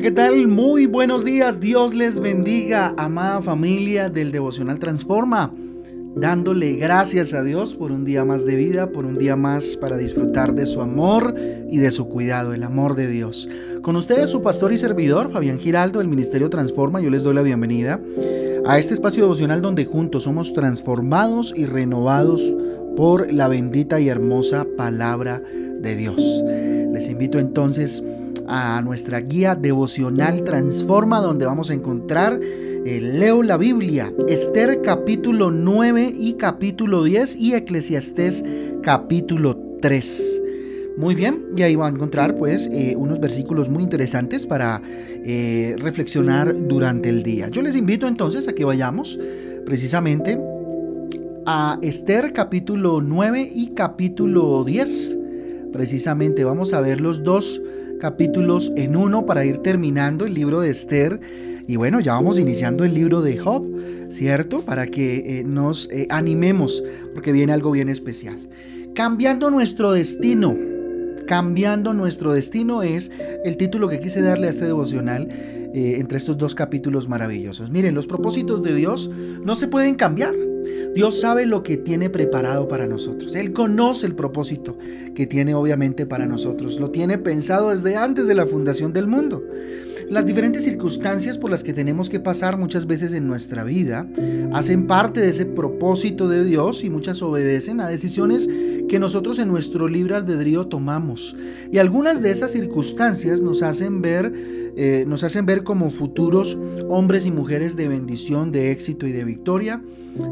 ¿qué tal? Muy buenos días. Dios les bendiga, amada familia del Devocional Transforma. Dándole gracias a Dios por un día más de vida, por un día más para disfrutar de su amor y de su cuidado, el amor de Dios. Con ustedes su pastor y servidor, Fabián Giraldo, del Ministerio Transforma. Yo les doy la bienvenida a este espacio devocional donde juntos somos transformados y renovados por la bendita y hermosa palabra de Dios. Les invito entonces a nuestra guía devocional Transforma, donde vamos a encontrar eh, Leo la Biblia, Esther capítulo 9 y capítulo 10 y Eclesiastés capítulo 3. Muy bien, y ahí va a encontrar pues eh, unos versículos muy interesantes para eh, reflexionar durante el día. Yo les invito entonces a que vayamos precisamente a Esther capítulo 9 y capítulo 10. Precisamente vamos a ver los dos capítulos en uno para ir terminando el libro de Esther. Y bueno, ya vamos iniciando el libro de Job, ¿cierto? Para que eh, nos eh, animemos, porque viene algo bien especial. Cambiando nuestro destino. Cambiando nuestro destino es el título que quise darle a este devocional eh, entre estos dos capítulos maravillosos. Miren, los propósitos de Dios no se pueden cambiar. Dios sabe lo que tiene preparado para nosotros. Él conoce el propósito que tiene obviamente para nosotros. Lo tiene pensado desde antes de la fundación del mundo. Las diferentes circunstancias por las que tenemos que pasar muchas veces en nuestra vida hacen parte de ese propósito de Dios y muchas obedecen a decisiones que nosotros en nuestro libre albedrío tomamos. Y algunas de esas circunstancias nos hacen ver, eh, nos hacen ver como futuros hombres y mujeres de bendición, de éxito y de victoria,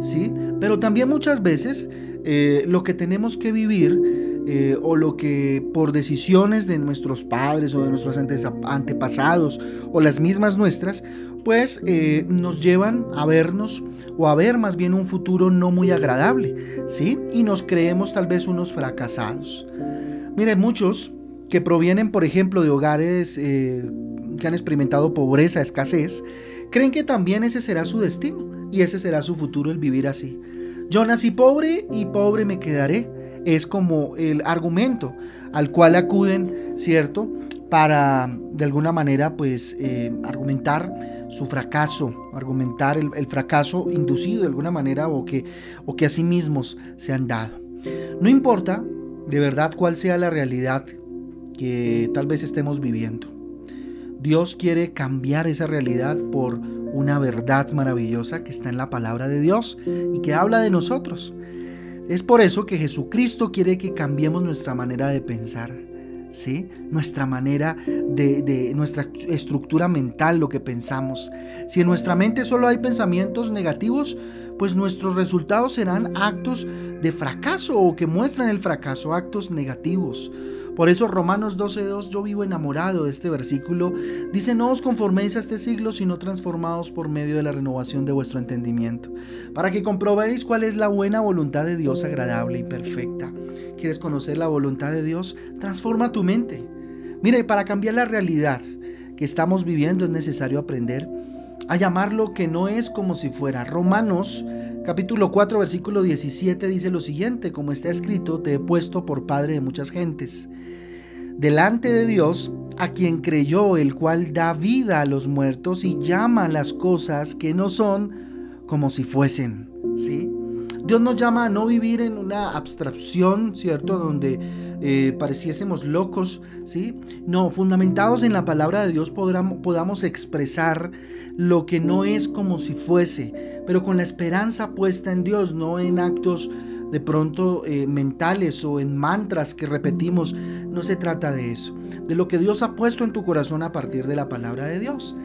¿sí? Pero también muchas veces eh, lo que tenemos que vivir eh, o lo que por decisiones de nuestros padres o de nuestros antepasados o las mismas nuestras, pues eh, nos llevan a vernos o a ver más bien un futuro no muy agradable, ¿sí? Y nos creemos tal vez unos fracasados. Miren, muchos que provienen, por ejemplo, de hogares eh, que han experimentado pobreza, escasez, creen que también ese será su destino y ese será su futuro el vivir así. Yo nací pobre y pobre me quedaré es como el argumento al cual acuden, ¿cierto? Para de alguna manera, pues, eh, argumentar su fracaso, argumentar el, fracaso inducido de alguna manera o que, o que a sí mismos se han dado. No importa de verdad cuál sea la realidad que tal vez estemos viviendo. Dios quiere cambiar esa realidad por una verdad maravillosa que está en la palabra de Dios y que habla de nosotros. Es por eso que Jesucristo quiere que cambiemos nuestra manera de pensar, ¿sí? Nuestra manera de, de, nuestra estructura mental, lo que pensamos. Si en nuestra mente solo hay pensamientos negativos, pues nuestros resultados serán actos de fracaso o que muestran el fracaso, actos negativos. Por eso Romanos 12.2, yo vivo enamorado de este versículo, dice, no os conforméis a este siglo, sino transformados por medio de la renovación de vuestro entendimiento, para que comprobéis cuál es la buena voluntad de Dios agradable y perfecta. ¿Quieres conocer la voluntad de Dios? Transforma tu mente. Mire, para cambiar la realidad que estamos viviendo es necesario aprender a llamar lo que no es como si fuera. Romanos capítulo 4 versículo 17 dice lo siguiente, como está escrito, te he puesto por padre de muchas gentes. Delante de Dios, a quien creyó, el cual da vida a los muertos y llama las cosas que no son como si fuesen. ¿sí? Dios nos llama a no vivir en una abstracción, ¿cierto? Donde eh, pareciésemos locos, ¿sí? No, fundamentados en la palabra de Dios podamos, expresar lo que no es como si fuese, pero con la esperanza puesta en Dios, no en actos de pronto eh, mentales o en mantras que repetimos. No se trata de eso, de lo que Dios ha puesto en tu corazón a partir de la palabra de Dios.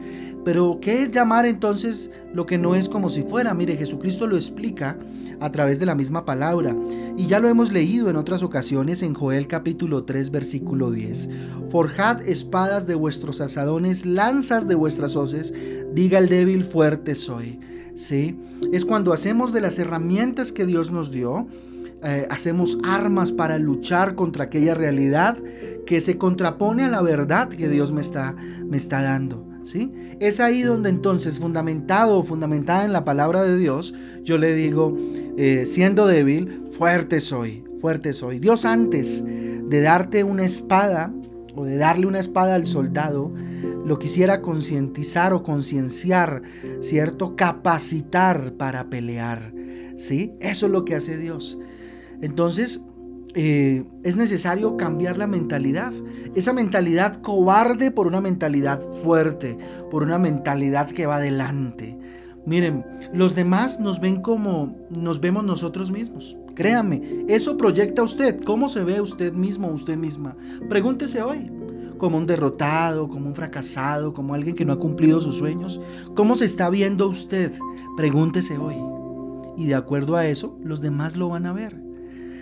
Pero, ¿qué es llamar entonces lo que no es como si fuera? Mire, Jesucristo lo explica a través de la misma palabra. Y ya lo hemos leído en otras ocasiones en Joel capítulo 3 versículo 10. Forjad espadas de vuestros asadones, lanzas de vuestras hoces, diga el débil, fuerte soy. ¿Sí? Es cuando hacemos de las herramientas que Dios nos dio, eh, hacemos armas para luchar contra aquella realidad que se contrapone a la verdad que Dios me está, me está dando. Es ahí donde entonces, fundamentado o fundamentada en la palabra de Dios, yo le digo, eh, siendo débil, fuerte soy, fuerte soy. Dios antes de darte una espada o de darle una espada al soldado, lo quisiera concientizar o concienciar, ¿cierto? Capacitar para pelear, ¿sí? Eso es lo que hace Dios. Entonces, eh, es necesario cambiar la mentalidad. Esa mentalidad cobarde por una mentalidad fuerte, por una mentalidad que va adelante. Miren, los demás nos ven como nos vemos nosotros mismos. Créame, eso proyecta usted. ¿Cómo se ve usted mismo usted misma? Pregúntese hoy. ¿Como un derrotado, como un fracasado, como alguien que no ha cumplido sus sueños? ¿Cómo se está viendo usted? Pregúntese hoy. Y de acuerdo a eso, los demás lo van a ver.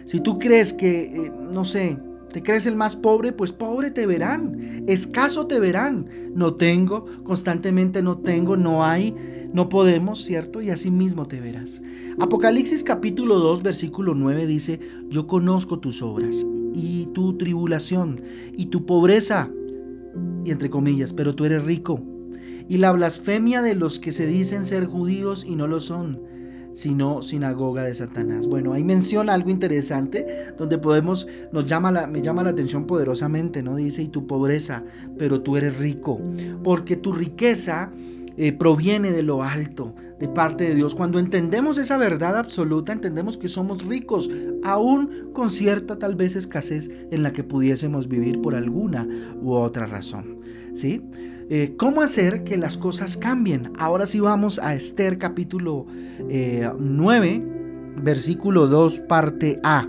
Si tú crees que, eh, no sé, te crees el más pobre, pues pobre te verán, escaso te verán. No tengo, constantemente no tengo, no hay, no podemos, ¿cierto? Y así mismo te verás. Apocalipsis capítulo 2, versículo 9 dice, yo conozco tus obras y tu tribulación y tu pobreza, y entre comillas, pero tú eres rico. Y la blasfemia de los que se dicen ser judíos y no lo son sino sinagoga de Satanás. Bueno, ahí menciona algo interesante donde podemos, nos llama la, me llama la atención poderosamente, ¿no? Dice, y tu pobreza, pero tú eres rico, porque tu riqueza eh, proviene de lo alto, de parte de Dios. Cuando entendemos esa verdad absoluta, entendemos que somos ricos, aún con cierta tal vez escasez en la que pudiésemos vivir por alguna u otra razón. ¿Sí? Eh, ¿Cómo hacer que las cosas cambien? Ahora sí vamos a Esther capítulo 9, eh, versículo 2, parte A.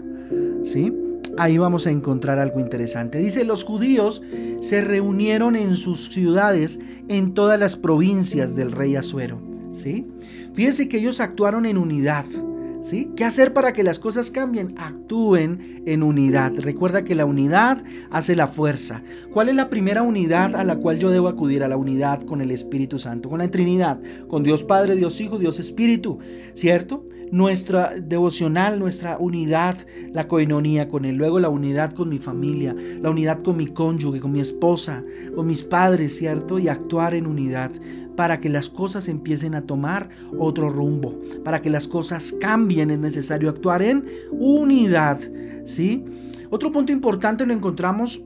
¿Sí? Ahí vamos a encontrar algo interesante. Dice, los judíos se reunieron en sus ciudades en todas las provincias del rey Asuero. ¿Sí? Fíjense que ellos actuaron en unidad. ¿Qué hacer para que las cosas cambien? Actúen en unidad. Recuerda que la unidad hace la fuerza. ¿Cuál es la primera unidad a la cual yo debo acudir? A la unidad con el Espíritu Santo, con la Trinidad, con Dios Padre, Dios Hijo, Dios Espíritu, ¿cierto? Nuestra devocional, nuestra unidad, la coinonía con Él, luego la unidad con mi familia, la unidad con mi cónyuge, con mi esposa, con mis padres, ¿cierto? Y actuar en unidad para que las cosas empiecen a tomar otro rumbo, para que las cosas cambien es necesario actuar en unidad, ¿sí? Otro punto importante lo encontramos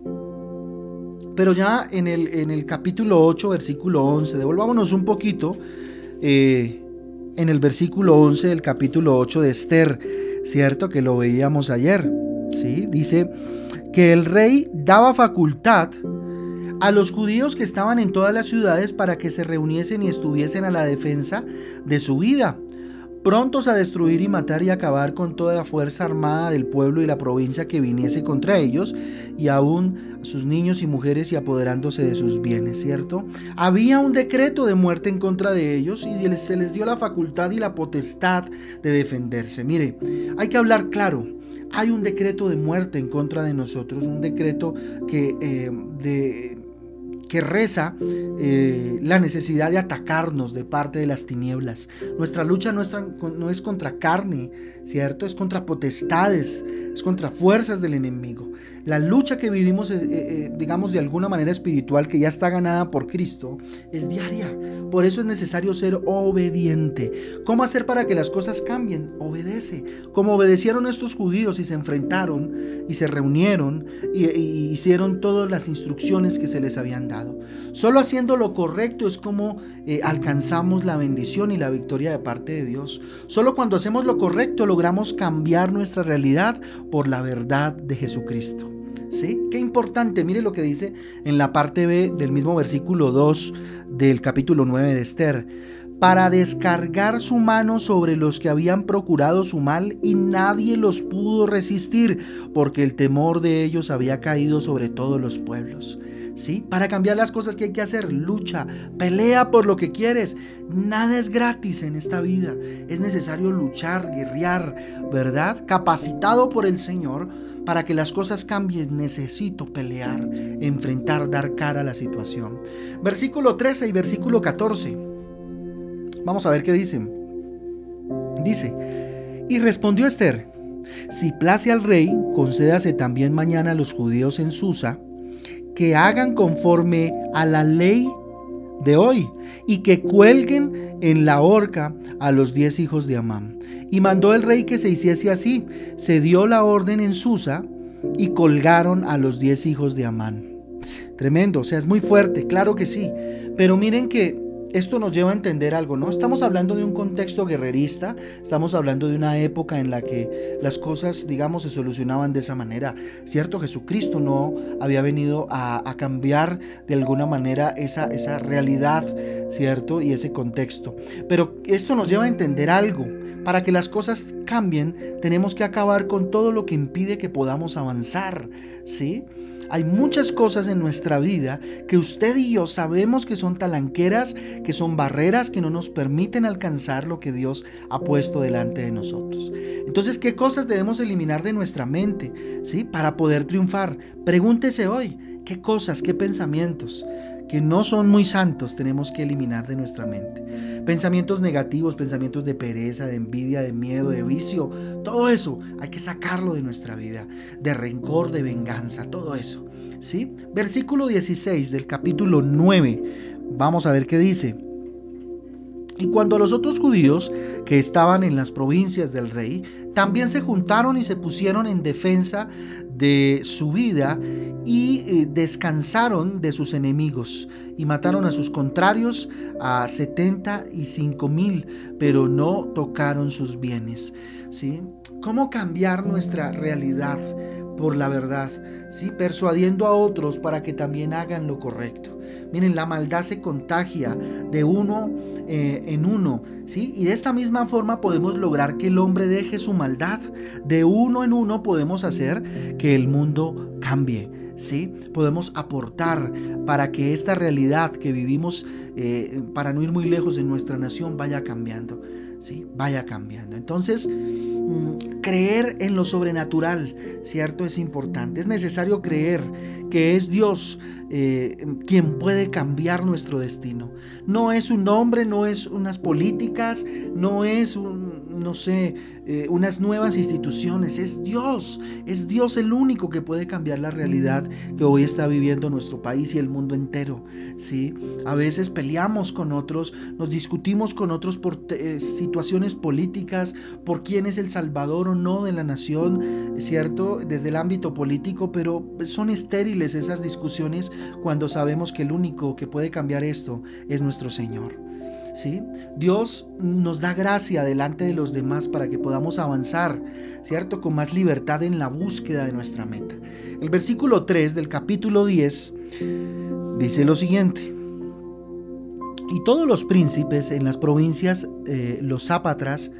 pero ya en el, en el capítulo 8, versículo 11, devolvámonos un poquito eh, en el versículo 11 del capítulo 8 de Esther, ¿cierto? Que lo veíamos ayer, ¿sí? Dice que el rey daba facultad a los judíos que estaban en todas las ciudades para que se reuniesen y estuviesen a la defensa de su vida, prontos a destruir y matar y acabar con toda la fuerza armada del pueblo y la provincia que viniese contra ellos, y aún sus niños y mujeres y apoderándose de sus bienes, ¿cierto? Había un decreto de muerte en contra de ellos y se les dio la facultad y la potestad de defenderse. Mire, hay que hablar claro. Hay un decreto de muerte en contra de nosotros, un decreto que eh, de que reza eh, la necesidad de atacarnos de parte de las tinieblas. Nuestra lucha no es, no es contra carne, ¿cierto? Es contra potestades, es contra fuerzas del enemigo. La lucha que vivimos, eh, eh, digamos, de alguna manera espiritual, que ya está ganada por Cristo, es diaria. Por eso es necesario ser obediente. ¿Cómo hacer para que las cosas cambien? Obedece. Como obedecieron estos judíos y se enfrentaron y se reunieron y, hicieron todas las instrucciones que se les habían dado. Solo haciendo lo correcto es como eh, alcanzamos la bendición y la victoria de parte de Dios. Solo cuando hacemos lo correcto logramos cambiar nuestra realidad por la verdad de Jesucristo. ¿Sí? Qué importante, mire lo que dice en la parte B del mismo versículo 2 del capítulo 9 de Esther, para descargar su mano sobre los que habían procurado su mal y nadie los pudo resistir, porque el temor de ellos había caído sobre todos los pueblos. ¿Sí? Para cambiar las cosas que hay que hacer, lucha, pelea por lo que quieres. Nada es gratis en esta vida. Es necesario luchar, guerrear, ¿verdad? Capacitado por el Señor para que las cosas cambien, necesito pelear, enfrentar, dar cara a la situación. Versículo 13 y versículo 14. Vamos a ver qué dicen. Dice, y respondió Esther, si place al rey, concédase también mañana a los judíos en Susa que hagan conforme a la ley de hoy y que cuelguen en la horca a los diez hijos de Amán. Y mandó el rey que se hiciese así. Se dio la orden en Susa y colgaron a los diez hijos de Amán. tremendo, o sea, es muy fuerte, claro que sí, pero miren que esto nos lleva a entender algo, ¿no? Estamos hablando de un contexto guerrerista, estamos hablando de una época en la que las cosas, digamos, se solucionaban de esa manera. Cierto, Jesucristo no había venido a, cambiar de alguna manera esa, esa realidad, ¿cierto? Y ese contexto. Pero esto nos lleva a entender algo. Para que las cosas cambien, tenemos que acabar con todo lo que impide que podamos avanzar, ¿sí? Hay muchas cosas en nuestra vida que usted y yo sabemos que son talanqueras, que son barreras que no nos permiten alcanzar lo que Dios ha puesto delante de nosotros. Entonces, ¿qué cosas debemos eliminar de nuestra mente, ¿sí? Para poder triunfar. Pregúntese hoy, ¿qué cosas, qué pensamientos? Que no son muy santos tenemos que eliminar de nuestra mente. Pensamientos negativos, pensamientos de pereza, de envidia, de miedo, de vicio, todo eso hay que sacarlo de nuestra vida, de rencor, de venganza, todo eso. ¿Sí? Versículo 16 del capítulo 9. Vamos a ver qué dice. Y cuando los otros judíos que estaban en las provincias del rey también se juntaron y se pusieron en defensa de su vida y eh, descansaron de sus enemigos y mataron a sus contrarios a 75 mil, pero no tocaron sus bienes. ¿sí? ¿Cómo cambiar nuestra realidad por la verdad? ¿sí? Persuadiendo a otros para que también hagan lo correcto. Miren, la maldad se contagia de uno eh, en uno, ¿sí? Y de esta misma forma podemos lograr que el hombre deje su maldad. De uno en uno podemos hacer que el mundo cambie. ¿Sí? Podemos aportar para que esta realidad que vivimos, eh, para no ir muy lejos en nuestra nación, vaya cambiando. ¿sí? Vaya cambiando. Entonces, creer en lo sobrenatural, ¿cierto? Es importante. Es necesario creer que es Dios eh, quien puede cambiar nuestro destino. No es un hombre, no es unas políticas, no es un, no sé, eh, unas nuevas instituciones. Es Dios. Es Dios el único que puede cambiar la realidad que hoy está viviendo nuestro país y el mundo entero. ¿sí? A veces peleamos con otros, nos discutimos con otros por eh, situaciones políticas, por quién es el salvador o no de la nación, ¿cierto? Desde el ámbito político, pero son estériles esas discusiones cuando sabemos que el único que puede cambiar esto es nuestro Señor. Dios nos da gracia delante de los demás para que podamos avanzar, ¿cierto? Con más libertad en la búsqueda de nuestra meta. El versículo 3 del capítulo 10 dice lo siguiente. Y todos los príncipes en las provincias, eh, los zápatras,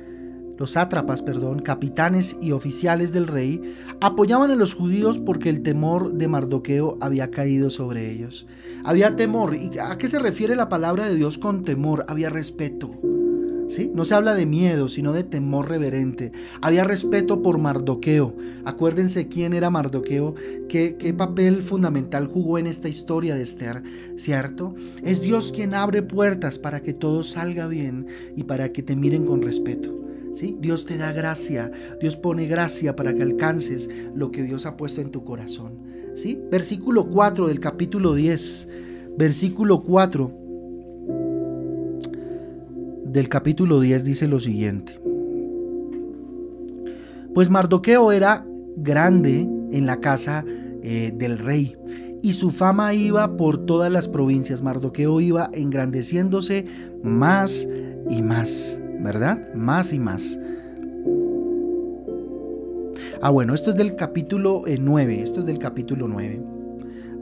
los sátrapas, perdón, capitanes y oficiales del rey, apoyaban a los judíos porque el temor de Mardoqueo había caído sobre ellos. Había temor. ¿Y a qué se refiere la palabra de Dios con temor? Había respeto. ¿Sí? No se habla de miedo, sino de temor reverente. Había respeto por Mardoqueo. Acuérdense quién era Mardoqueo, qué, qué papel fundamental jugó en esta historia de Esther, ¿cierto? Es Dios quien abre puertas para que todo salga bien y para que te miren con respeto. Dios te da gracia, Dios pone gracia para que alcances lo que Dios ha puesto en tu corazón. ¿sí? Versículo 4 del capítulo 10, versículo 4 del capítulo 10 dice lo siguiente. Pues Mardoqueo era grande en la casa eh, del rey y su fama iba por todas las provincias. Mardoqueo iba engrandeciéndose más y más. ¿Verdad? Más y más. Ah, bueno, esto es del capítulo 9, eh, esto es del capítulo 9.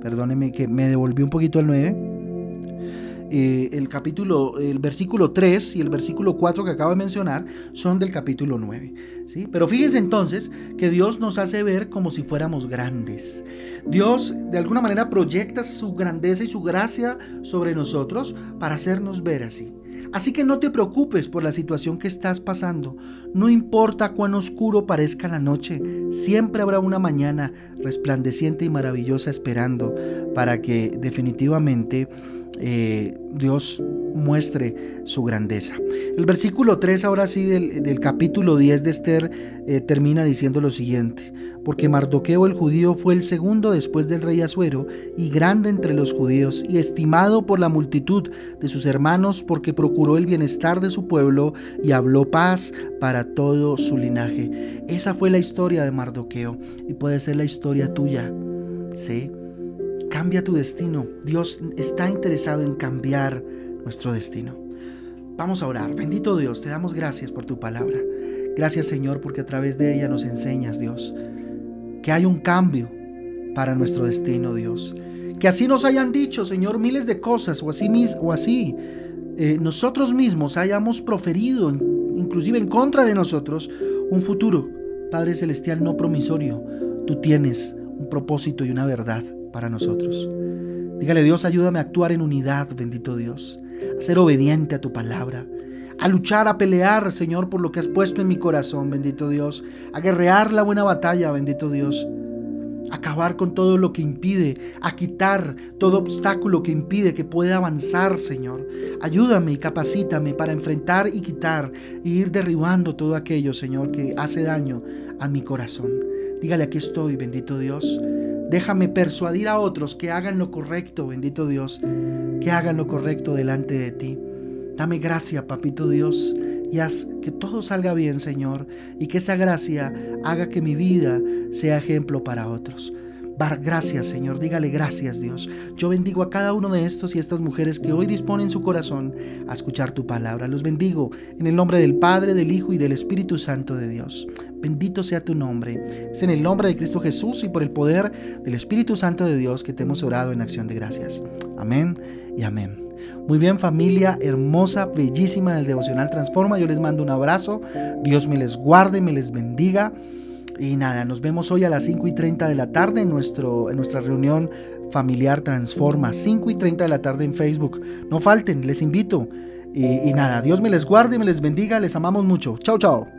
Perdóneme que me devolví un poquito al 9. Eh, el capítulo, el versículo 3 y el versículo 4 que acabo de mencionar son del capítulo 9. ¿sí? Pero fíjense entonces que Dios nos hace ver como si fuéramos grandes. Dios de alguna manera proyecta su grandeza y su gracia sobre nosotros para hacernos ver así. Así que no te preocupes por la situación que estás pasando. No importa cuán oscuro parezca la noche, siempre habrá una mañana resplandeciente y maravillosa esperando para que definitivamente eh, Dios muestre su grandeza. El versículo 3 ahora sí del, capítulo 10 de Esther eh, termina diciendo lo siguiente, porque Mardoqueo el judío fue el segundo después del rey Asuero y grande entre los judíos y estimado por la multitud de sus hermanos porque procuró el bienestar de su pueblo y habló paz para todo su linaje. Esa fue la historia de Mardoqueo y puede ser la historia tuya. ¿sí? cambia tu destino. Dios está interesado en cambiar nuestro destino. Vamos a orar. Bendito Dios, te damos gracias por tu palabra. Gracias Señor porque a través de ella nos enseñas, Dios, que hay un cambio para nuestro destino, Dios. Que así nos hayan dicho, Señor, miles de cosas o así, o así eh, nosotros mismos hayamos proferido, inclusive en contra de nosotros, un futuro, Padre Celestial, no promisorio. Tú tienes un propósito y una verdad para nosotros. Dígale, Dios, ayúdame a actuar en unidad, bendito Dios, ser obediente a tu palabra, a luchar, a pelear, Señor, por lo que has puesto en mi corazón, bendito Dios, a guerrear la buena batalla, bendito Dios, acabar con todo lo que impide, a quitar todo obstáculo que impide que pueda avanzar, Señor. Ayúdame y capacítame para enfrentar y quitar e ir derribando todo aquello, Señor, que hace daño a mi corazón. Dígale, aquí estoy, bendito Dios. Déjame persuadir a otros que hagan lo correcto, bendito Dios, que hagan lo correcto delante de ti. Dame gracia, papito Dios, y haz que todo salga bien, Señor, y que esa gracia haga que mi vida sea ejemplo para otros. Gracias, Señor. Dígale gracias, Dios. Yo bendigo a cada uno de estos y estas mujeres que hoy disponen su corazón a escuchar tu palabra. Los bendigo en el nombre del Padre, del Hijo y del Espíritu Santo de Dios. Bendito sea tu nombre. Es en el nombre de Cristo Jesús y por el poder del Espíritu Santo de Dios que te hemos orado en acción de gracias. Amén y amén. Muy bien familia hermosa, bellísima del devocional Transforma. Yo les mando un abrazo. Dios me les guarde, me les bendiga. Y nada, nos vemos hoy a las 5 y 30 de la tarde en, nuestro, en nuestra reunión familiar Transforma. 5 y 30 de la tarde en Facebook. No falten, les invito. Y, y nada, Dios me les guarde, me les bendiga, les amamos mucho. Chao, chao.